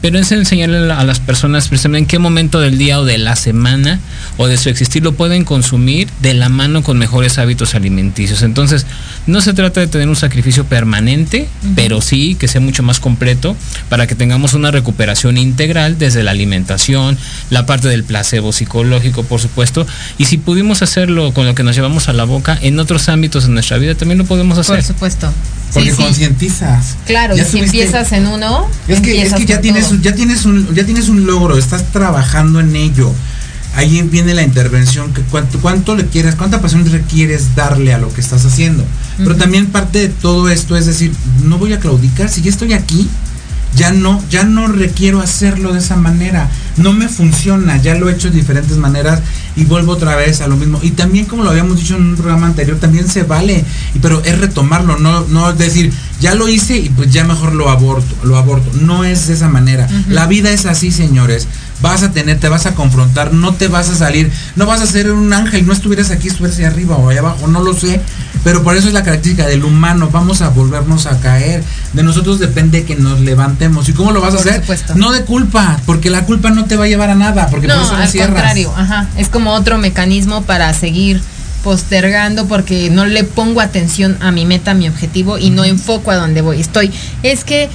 pero es enseñarle a las personas precisamente en qué momento del día o de la semana o de su existir lo pueden consumir de la mano con mejores hábitos alimenticios. Entonces, no se trata de tener un sacrificio permanente, pero sí que sea mucho más completo para que tengamos una recuperación integral desde la alimentación, la parte del placebo psicológico, por supuesto, y si pudimos hacerlo con lo que nos llevamos a la boca en otros ámbitos de nuestra vida, también lo podemos hacer. Por supuesto. Porque Sí, sí. concientizas. Claro, y Ya si empiezas en uno, Es que, es empiezas que ya por tienes, ya tienes un, ya tienes un logro, estás trabajando en ello. Ahí viene la intervención, que cuánto, cuánto le quieres, cuánta pasión requieres darle a lo que estás haciendo. Pero también parte de todo esto es decir, no voy a claudicar, si ya estoy aquí, ya no, ya no requiero hacerlo de esa manera. no me funciona, ya lo he hecho de diferentes maneras y vuelvo otra vez a lo mismo. Y también como lo habíamos dicho en un programa anterior, también se vale, pero es retomarlo, no, no es decir, ya lo hice y pues ya mejor lo aborto, lo aborto. No es de esa manera. La vida es así, señores. Vas a tener, te vas a confrontar, no te vas a salir, no vas a ser un ángel, no estuvieras aquí, estuvieras allá arriba o allá abajo, no lo sé. Pero por eso es la característica del humano, vamos a volvernos a caer. De nosotros depende que nos levantemos. ¿Y cómo lo vas a Por hacer? supuesto. No de culpa, porque la culpa no te va a llevar a nada, porque por No, eso la al cierras. contrario, ajá. Es como otro mecanismo para seguir postergando porque no le pongo atención a mi meta, a mi objetivo y no enfoco a donde voy. Estoy, es que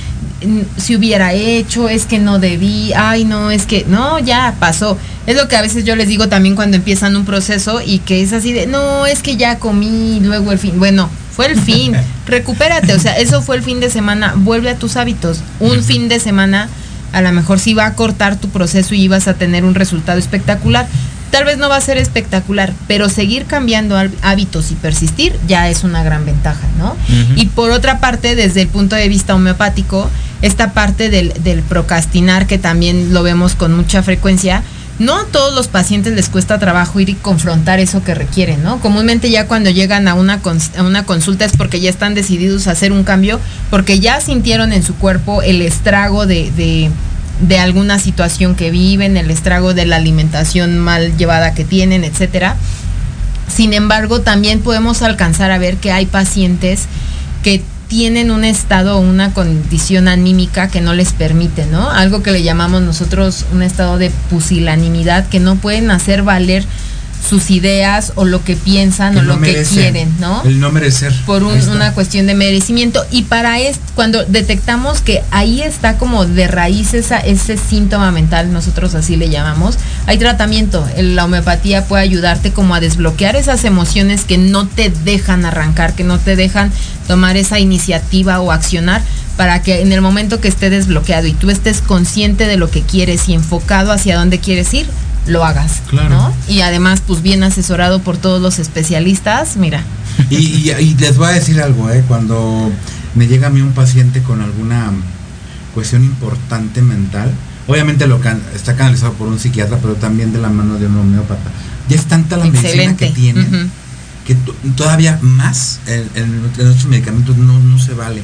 mm, si hubiera hecho, es que no debí, ay no, es que no, ya pasó. Es lo que a veces yo les digo también cuando empiezan un proceso y que es así de, no, es que ya comí, luego el fin. Bueno, fue el fin, recupérate, o sea, eso fue el fin de semana, vuelve a tus hábitos. Un fin de semana a lo mejor sí va a cortar tu proceso y vas a tener un resultado espectacular. Tal vez no va a ser espectacular, pero seguir cambiando há- hábitos y persistir ya es una gran ventaja, ¿no? Y por otra parte, desde el punto de vista homeopático, esta parte del, del procrastinar, que también lo vemos con mucha frecuencia, no a todos los pacientes les cuesta trabajo ir y confrontar eso que requieren, ¿no? Comúnmente ya cuando llegan a una, a una consulta es porque ya están decididos a hacer un cambio, porque ya sintieron en su cuerpo el estrago de, de, de alguna situación que viven, el estrago de la alimentación mal llevada que tienen, etcétera. Sin embargo, también podemos alcanzar a ver que hay pacientes que tienen un estado o una condición anímica que no les permite, ¿no? Algo que le llamamos nosotros un estado de pusilanimidad, que no pueden hacer valer sus ideas o lo que piensan Que o no lo que quieren, ¿no? El no merecer. por un- una cuestión de merecimiento y para esto cuando detectamos que ahí está como de raíz esa, ese síntoma mental nosotros así le llamamos hay tratamiento la homeopatía puede ayudarte como a desbloquear esas emociones que no te dejan arrancar que no te dejan tomar esa iniciativa o accionar para que en el momento que esté desbloqueado y tú estés consciente de lo que quieres y enfocado hacia dónde quieres ir lo hagas Claro. ¿no? y además pues bien asesorado por todos los especialistas mira Y, y- y les voy a decir algo, ¿eh? Cuando me llega a mí un paciente con alguna cuestión importante mental, obviamente lo can- está canalizado por un psiquiatra, pero también de la mano de un homeópata. Ya es tanta la medicina que tienen que to- todavía más el- el nuestros medicamentos no, no se vale.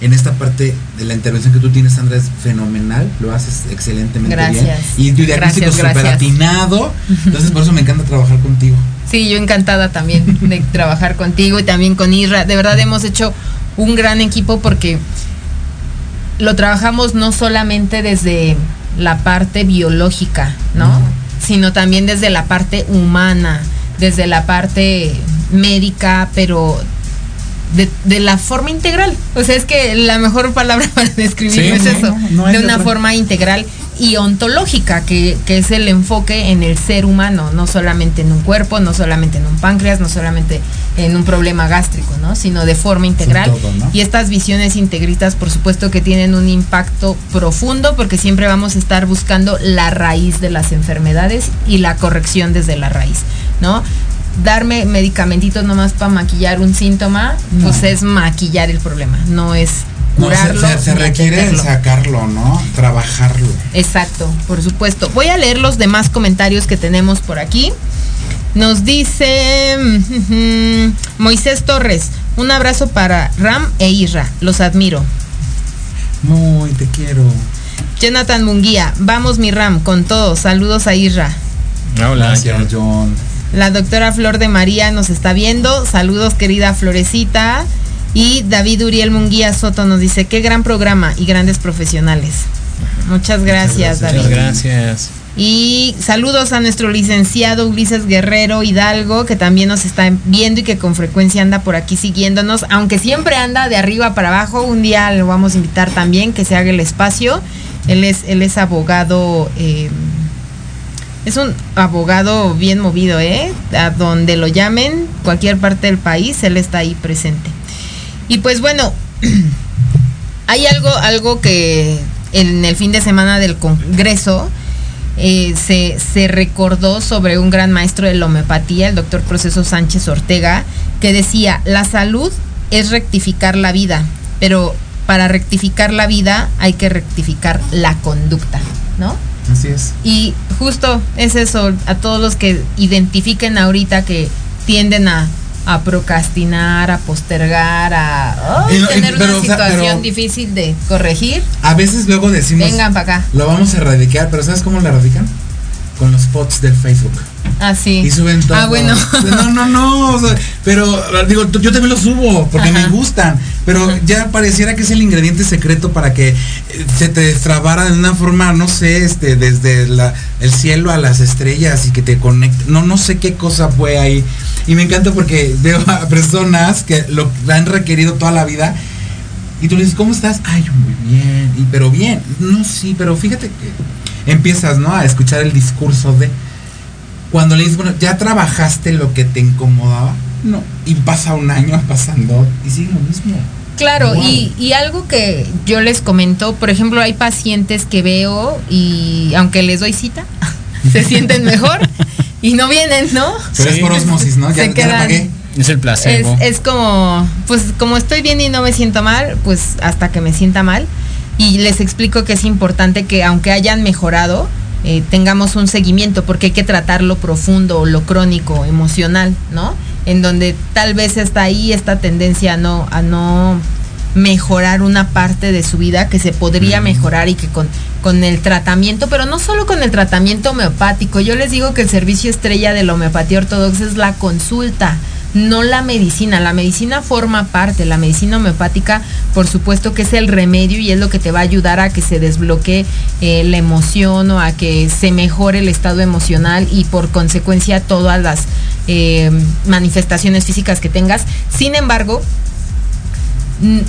En esta parte de la intervención que tú tienes, Sandra, es fenomenal, lo haces excelentemente Gracias. bien. Y tu diagnóstico súper atinado. Entonces, por eso me encanta trabajar contigo. Sí, yo encantada también de trabajar contigo y también con Irra. De verdad hemos hecho un gran equipo porque lo trabajamos no solamente desde la parte biológica, ¿no? Sino también desde la parte humana, desde la parte médica, pero de, de la forma integral. O sea, es que la mejor palabra para describirlo Sí, es eso, no, no hay de de una otra. forma integral y ontológica, que, que es el enfoque en el ser humano, no solamente en un cuerpo, no solamente en un páncreas, no solamente en un problema gástrico, ¿no? Sino de forma integral. todo, ¿no? Y estas visiones integristas, por supuesto que tienen un impacto profundo, porque siempre vamos a estar buscando la raíz de las enfermedades y la corrección desde la raíz, ¿no? Darme medicamentitos nomás para maquillar un síntoma, pues es maquillar el problema, no es No, se- curarlo. se, se requiere atenderlo. sacarlo, ¿no? Trabajarlo. Exacto, por supuesto. Voy a leer los demás comentarios que tenemos por aquí. Nos dice Moisés Torres, un abrazo para Ram e Isra, los admiro. Muy, te quiero. Jonathan Munguía, vamos mi Ram, con todo, saludos a Isra. Hola, Gracias, John. La doctora Flor de María nos está viendo, saludos querida Florecita. Y David Uriel Munguía Soto nos dice, qué gran programa y grandes profesionales. Muchas gracias, gracias. David. Muchas gracias. Y saludos a nuestro licenciado Ulises Guerrero Hidalgo, que también nos está viendo y que con frecuencia anda por aquí siguiéndonos, aunque siempre anda de arriba para abajo. Un día lo vamos a invitar también, que se haga el espacio. Él es, él es abogado, eh, es un abogado bien movido, ¿eh? A donde lo llamen, cualquier parte del país, él está ahí presente. Y pues bueno, hay algo, algo que en el fin de semana del Congreso eh, se, se recordó sobre un gran maestro de la homeopatía, el doctor Proceso Sánchez Ortega, que decía, la salud es rectificar la vida, pero para rectificar la vida hay que rectificar la conducta, ¿no? Así es. Y justo es eso, a todos los que identifiquen ahorita que tienden a, a procrastinar, a postergar, a ay, Y no- y- tener pero, una o sea, situación difícil de corregir, A veces luego decimos, vengan para acá. lo vamos a erradicar, pero ¿sabes cómo lo erradican? Con los posts del Facebook. Así. Y suben todo. Ah, bueno. No, no, no. o sea, pero digo, yo también lo subo porque Ajá. me gustan. Pero ya pareciera que es el ingrediente secreto para que eh, se te destrabara de una forma, no sé, este, desde la, el cielo a las estrellas y que te conecte. No, no sé qué cosa fue ahí. Y me encanta porque veo a personas que lo han requerido toda la vida. Y tú le dices, ¿cómo estás? Ay, muy bien. Y, pero bien. No, sí, pero fíjate que empiezas, ¿no? A escuchar el discurso de cuando le dices, bueno, ¿ya trabajaste lo que te incomodaba? No. Y pasa un año pasando y sigue lo mismo. Claro, Wow. y, y algo que yo les comento, por ejemplo, hay pacientes que veo y aunque les doy cita, se sienten mejor y no vienen, ¿no? Pero es por osmosis, ¿no? Ya, Se ya la quedan- pagué. Es el Es, placebo. es como, pues como estoy bien y no me siento mal, pues hasta que me sienta mal. Y les explico que es importante que aunque hayan mejorado, eh, tengamos un seguimiento, porque hay que tratar lo profundo, lo crónico, emocional, ¿no? En donde tal vez está ahí esta tendencia a no, a no mejorar una parte de su vida que se podría mejorar y que con, con el tratamiento, pero no solo con el tratamiento homeopático, yo les digo que el servicio estrella de la homeopatía ortodoxa es la consulta, no la medicina. La medicina forma parte, la medicina homeopática, por supuesto que es el remedio y es lo que te va a ayudar a que se desbloquee eh, la emoción o a que se mejore el estado emocional y por consecuencia todas las eh, manifestaciones físicas que tengas. Sin embargo,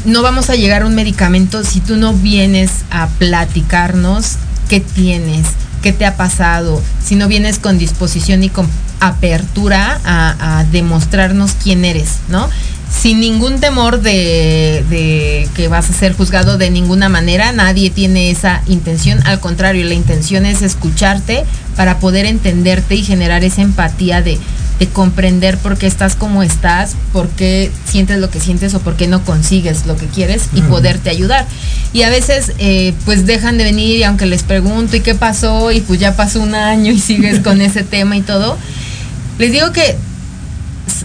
no vamos a llegar a un medicamento si tú no vienes a platicarnos qué tienes, qué te ha pasado, si no vienes con disposición y con apertura a, a demostrarnos quién eres, ¿no? Sin ningún temor de, de que vas a ser juzgado de ninguna manera, nadie tiene esa intención, al contrario, la intención es escucharte para poder entenderte y generar esa empatía de, de comprender por qué estás como estás, por qué sientes lo que sientes o por qué no consigues lo que quieres y poderte ayudar. Y a veces eh, pues dejan de venir y aunque les pregunto y qué pasó y pues ya pasó un año y sigues con ese tema y todo, les digo que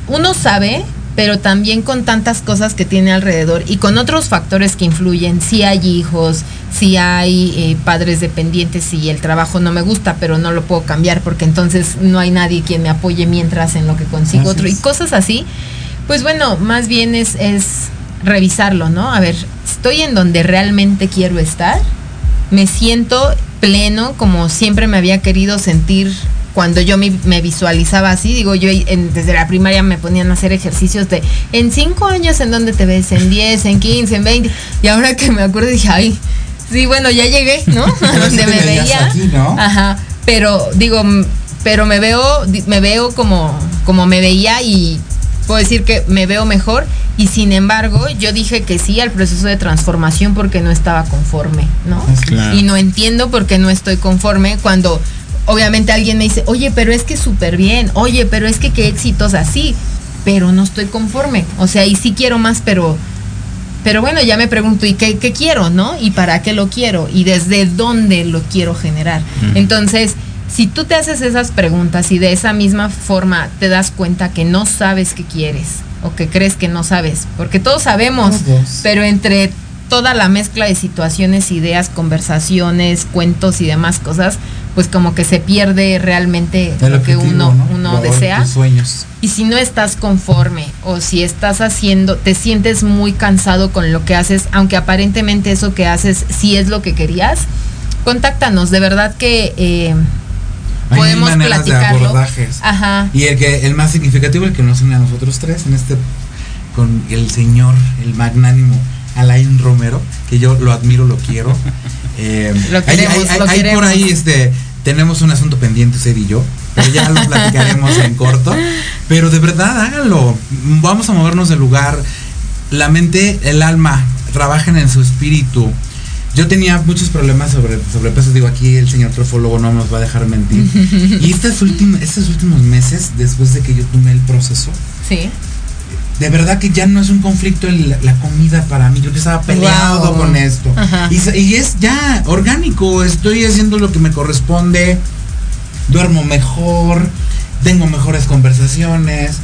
uno sabe, pero también con tantas cosas que tiene alrededor y con otros factores que influyen, si hay hijos, si hay eh, padres dependientes, si el trabajo no me gusta, pero no lo puedo cambiar porque entonces no hay nadie quien me apoye mientras en lo que consigo otro. Y cosas así, pues bueno, más bien es, es revisarlo, ¿no? A ver, estoy en donde realmente quiero estar, me siento pleno como siempre me había querido sentir cuando yo me, me visualizaba así, digo yo en- desde la primaria me ponían a hacer ejercicios de en cinco años en donde te ves, en 10, en 15, en 20, y ahora que me acuerdo dije, ay, sí, bueno, ya llegué, ¿no? A donde me veía. aquí, ¿no? Ajá, pero digo, pero me veo, me veo como, como me veía y puedo decir que me veo mejor y sin embargo yo dije que sí al proceso de transformación porque no estaba conforme, ¿no? Claro. Y no entiendo por qué no estoy conforme cuando obviamente alguien me dice, oye, pero es que súper bien, oye, pero es que qué exitosa, sí, pero no estoy conforme. O sea, y sí quiero más, pero, pero bueno, ya me pregunto, ¿y qué, qué quiero, no? ¿Y para qué lo quiero? ¿Y desde dónde lo quiero generar? Entonces, si tú te haces esas preguntas y de esa misma forma te das cuenta que no sabes qué quieres o que crees que no sabes, porque todos sabemos, pero entre toda la mezcla de situaciones, ideas, conversaciones, cuentos y demás cosas, pues como que se pierde realmente El lo que uno, ¿no? uno desea. Sueños. Y si no estás conforme o si estás haciendo, te sientes muy cansado con lo que haces, aunque aparentemente eso que haces sí es lo que querías, contáctanos. De verdad que eh, Hay podemos maneras de platicarlo. abordajes. Ajá. Y el que el más significativo, el que nos une a nosotros tres en este con el señor, el magnánimo Alain Romero, que yo lo admiro, lo quiero. Eh, Lo hay- queremos, hay- hay- lo hay por ahí este tenemos un asunto pendiente usted y yo, pero ya lo platicaremos en corto. Pero de verdad, háganlo. Vamos a movernos del lugar. La mente, el alma, trabajen en su espíritu. Yo tenía muchos problemas sobre sobrepeso, digo aquí el señor trofólogo no nos va a dejar mentir. Y estos últimos, estos últimos meses, después de que yo tomé el proceso, Sí. De verdad que ya no es un conflicto el- la comida para mí. Yo que estaba peleado Wow. con esto. Y, es ya orgánico. Estoy haciendo lo que me corresponde. Duermo mejor. Tengo mejores conversaciones.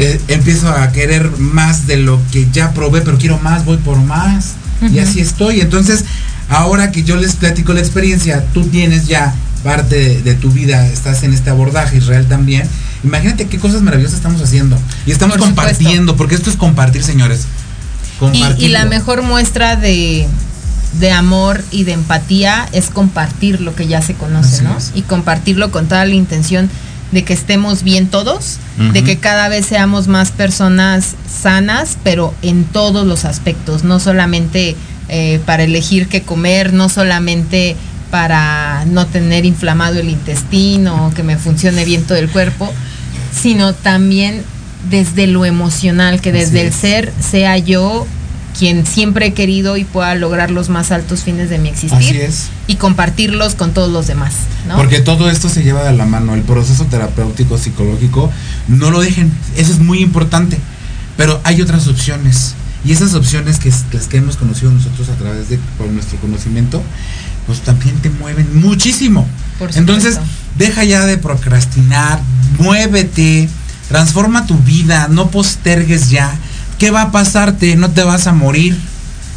eh, empiezo a querer más de lo que ya probé, pero quiero más, voy por más. Y así estoy. Entonces, ahora que yo les platico la experiencia, tú tienes ya parte de, de tu vida, estás en este abordaje, Israel también. Imagínate qué cosas maravillosas estamos haciendo. Y estamos Por supuesto. compartiendo, porque esto es compartir, señores. Y, la mejor muestra de, de amor y de empatía es compartir lo que ya se conoce, Así ¿no? es. Y compartirlo con toda la intención de que estemos bien todos, de que cada vez seamos más personas sanas, pero en todos los aspectos, no solamente eh, para elegir qué comer, no solamente para no tener inflamado el intestino, que me funcione bien todo el cuerpo, sino también desde lo emocional, que desde el ser sea yo quien siempre he querido y pueda lograr los más altos fines de mi existir Así es. y compartirlos con todos los demás, ¿no? Porque todo esto se lleva de la mano. El proceso terapéutico psicológico, no lo dejen. Eso es muy importante. Pero hay otras opciones. Y esas opciones que las que hemos conocido nosotros a través de por nuestro conocimiento, pues también te mueven muchísimo. Entonces, deja ya de procrastinar, muévete, transforma tu vida, no postergues ya. ¿Qué va a pasarte? No te vas a morir.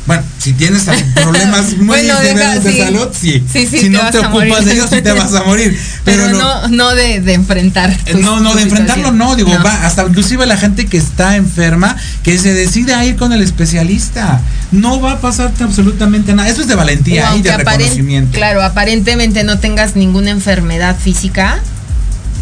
Bueno, si tienes problemas muy Bueno, severos de sí. salud, sí. Sí, sí, si no te ocupas de ellos, sí te vas a morir. pero, no, no de, de enfrentar. eh, tu- no, no, de enfrentarlo no, digo, No. va, hasta inclusive la gente que está enferma, que se decide a ir con el especialista, no va a pasarte absolutamente nada. Eso es de valentía y de reconocimiento. Claro, aparentemente no tengas ninguna enfermedad física,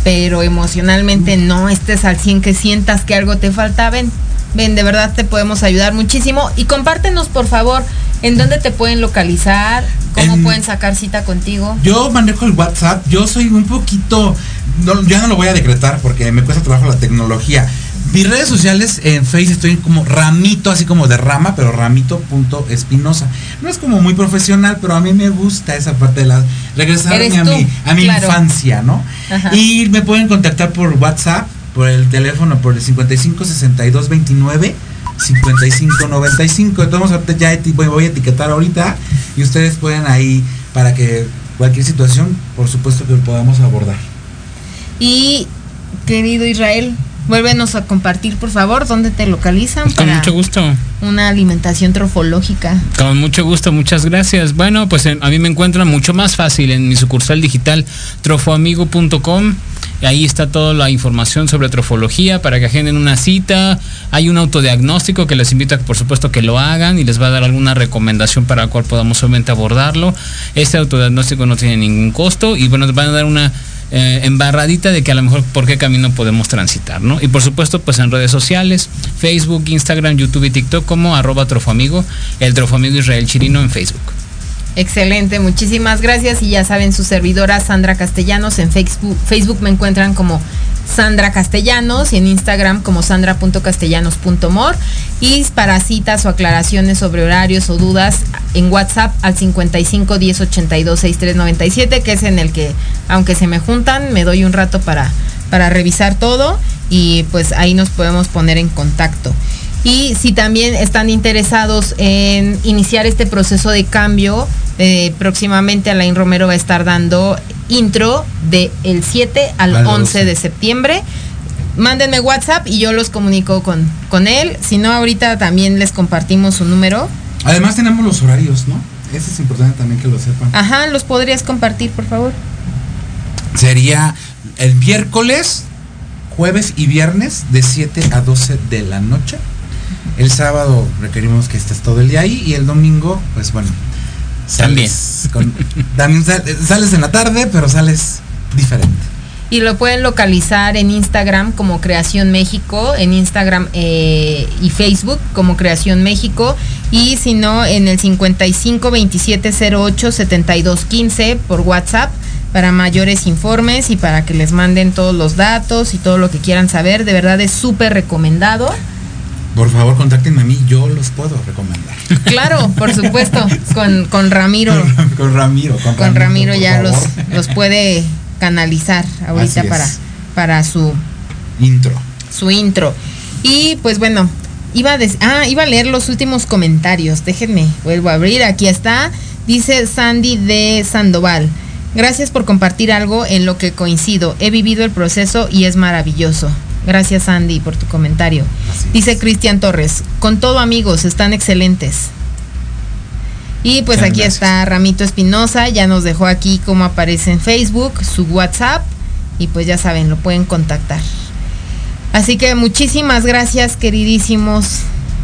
pero emocionalmente no estés al 100, que sientas que algo te falta, ven, ven, de verdad te podemos ayudar muchísimo. Y compártenos, por favor, en dónde te pueden localizar, cómo En- pueden sacar cita contigo. Yo manejo el WhatsApp, yo soy un poquito, no, ya no lo voy a decretar porque me cuesta trabajo la tecnología. Mis redes sociales en Facebook estoy como ramito, así como de rama, pero ramito.espinosa. No es como muy profesional, pero a mí me gusta esa parte de la regresarme Eres a mi, a mi claro. infancia, ¿no? Ajá. Y me pueden contactar por WhatsApp, por el teléfono, por el 55 62 29 55 95. De todos modos, ahorita ya voy, voy a etiquetar ahorita y ustedes pueden ahí para que cualquier situación, por supuesto que lo podamos abordar. Y querido Israel, vuélvenos a compartir, por favor, dónde te localizan Con para mucho gusto. una alimentación trofológica. Con mucho gusto, muchas gracias. Bueno, pues en- a mí me encuentran mucho más fácil en mi sucursal digital trofoamigo.com. Ahí está toda la información sobre trofología para que agenden una cita. Hay un autodiagnóstico que les invito a que por supuesto que lo hagan y les va a dar alguna recomendación para la cual podamos solamente abordarlo. Este autodiagnóstico no tiene ningún costo y bueno, nos van a dar una eh, embarradita de que a lo mejor por qué camino podemos transitar, ¿no? Y por supuesto, pues en redes sociales, Facebook, Instagram, YouTube y TikTok como arroba trofoamigo, el trofoamigo Israel Chirino en Facebook. Excelente, muchísimas gracias. Y ya saben, su servidora Sandra Castellanos en Facebook, Facebook me encuentran como Sandra Castellanos y en Instagram como sandra.castellanos.mor. Y para citas o aclaraciones sobre horarios o dudas en WhatsApp al 55 10 82 63 97, que es en el que, aunque se me juntan, me doy un rato para, para revisar todo y pues ahí nos podemos poner en contacto. Y si también están interesados en iniciar este proceso de cambio, eh, próximamente Alain Romero va a estar dando intro de el 7 al Al 11 12. de septiembre. Mándenme WhatsApp y yo los comunico con, con él. Si no, ahorita también les compartimos su número. Además tenemos los horarios, ¿no? Eso es importante también que lo sepan. Ajá, ¿los podrías compartir, por favor? Sería el miércoles, jueves y viernes de 7 a 12 de la noche. El sábado requerimos que estés todo el día ahí y el domingo, pues bueno, sales con- también sal- sales en la tarde, pero sales diferente. Y lo pueden localizar en Instagram como Creación México, en Instagram eh, y Facebook como Creación México. Y si no, en el 55 27 08 72 15 por WhatsApp para mayores informes y para que les manden todos los datos y todo lo que quieran saber. De verdad es súper recomendado. Por favor, contáctenme a mí, yo los puedo recomendar. Claro, por supuesto, con, con Ramiro. con Ramiro, con, Con Ramiro ya los, favor. los puede canalizar ahorita para, para su intro. su intro. Y pues bueno, iba a, dec- ah, iba a leer los últimos comentarios. Déjenme, vuelvo a abrir. Aquí está. Dice Sandy de Sandoval. Gracias por compartir algo en lo que coincido. He vivido el proceso y es maravilloso. Gracias Sandy por tu comentario. Dice Cristian Torres. Con todo amigos, están excelentes. Y pues Muchas aquí gracias. está Ramito Espinosa, ya nos dejó aquí cómo aparece en Facebook, su WhatsApp y pues ya saben, lo pueden contactar. Así que muchísimas gracias, queridísimos.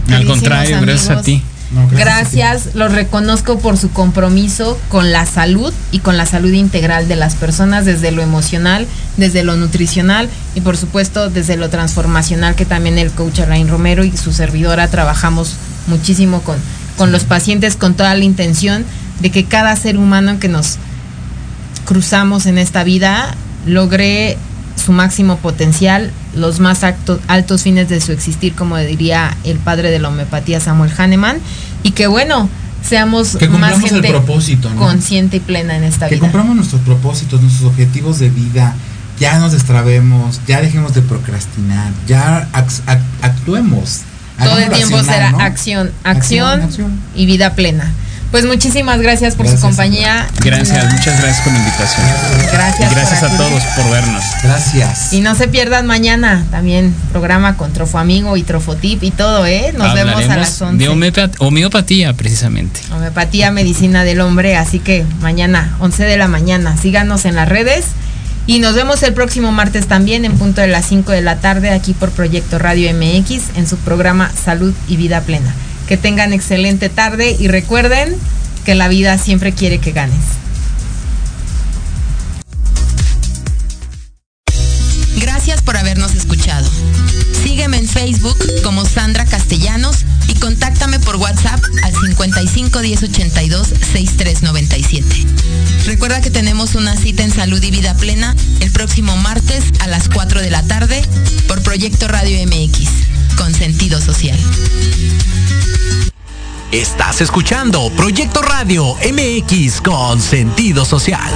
Al queridísimos contrario, gracias a ti. No. Gracias, los reconozco por su compromiso con la salud y con la salud integral de las personas, desde lo emocional, desde lo nutricional y por supuesto desde lo transformacional que también el coach Alain Romero y su servidora trabajamos muchísimo con, con los pacientes con toda la intención de que cada ser humano que nos cruzamos en esta vida logre su máximo potencial, los más acto- altos fines de su existir, como diría el padre de la homeopatía Samuel Hahnemann, y que bueno, seamos Que más el propósito, ¿no? consciente y plena en esta Que vida. compramos nuestros propósitos, nuestros objetivos de vida, ya nos destrabemos, ya dejemos de procrastinar, ya ac- ac- actuemos. Todo el tiempo accionar, será ¿no? acción, acción, acción. y vida plena. Pues muchísimas gracias por Gracias, su compañía. Gracias, muchas gracias por la invitación. Gracias. Y gracias a acudir. todos por vernos. Gracias. Y no se pierdan mañana también programa con Trofo Amigo y Trofotip y todo, ¿eh? Nos vemos a las 11. de homeopat- homeopatía, precisamente. Homeopatía, medicina del hombre, así que mañana, 11 de la mañana, síganos en las redes y nos vemos el próximo martes también en punto de las 5 de la tarde aquí por Proyecto Radio MX en su programa Salud y Vida Plena. Que tengan excelente tarde y recuerden que la vida siempre quiere que ganes. Gracias por habernos escuchado. Sígueme en Facebook como Sandra Castellanos y contáctame por WhatsApp al 55 10 82 6397. Recuerda que tenemos una cita en Salud y Vida Plena el próximo martes a las 4 de la tarde por Proyecto Radio MX, con sentido social. Estás escuchando Proyecto Radio MX con sentido social.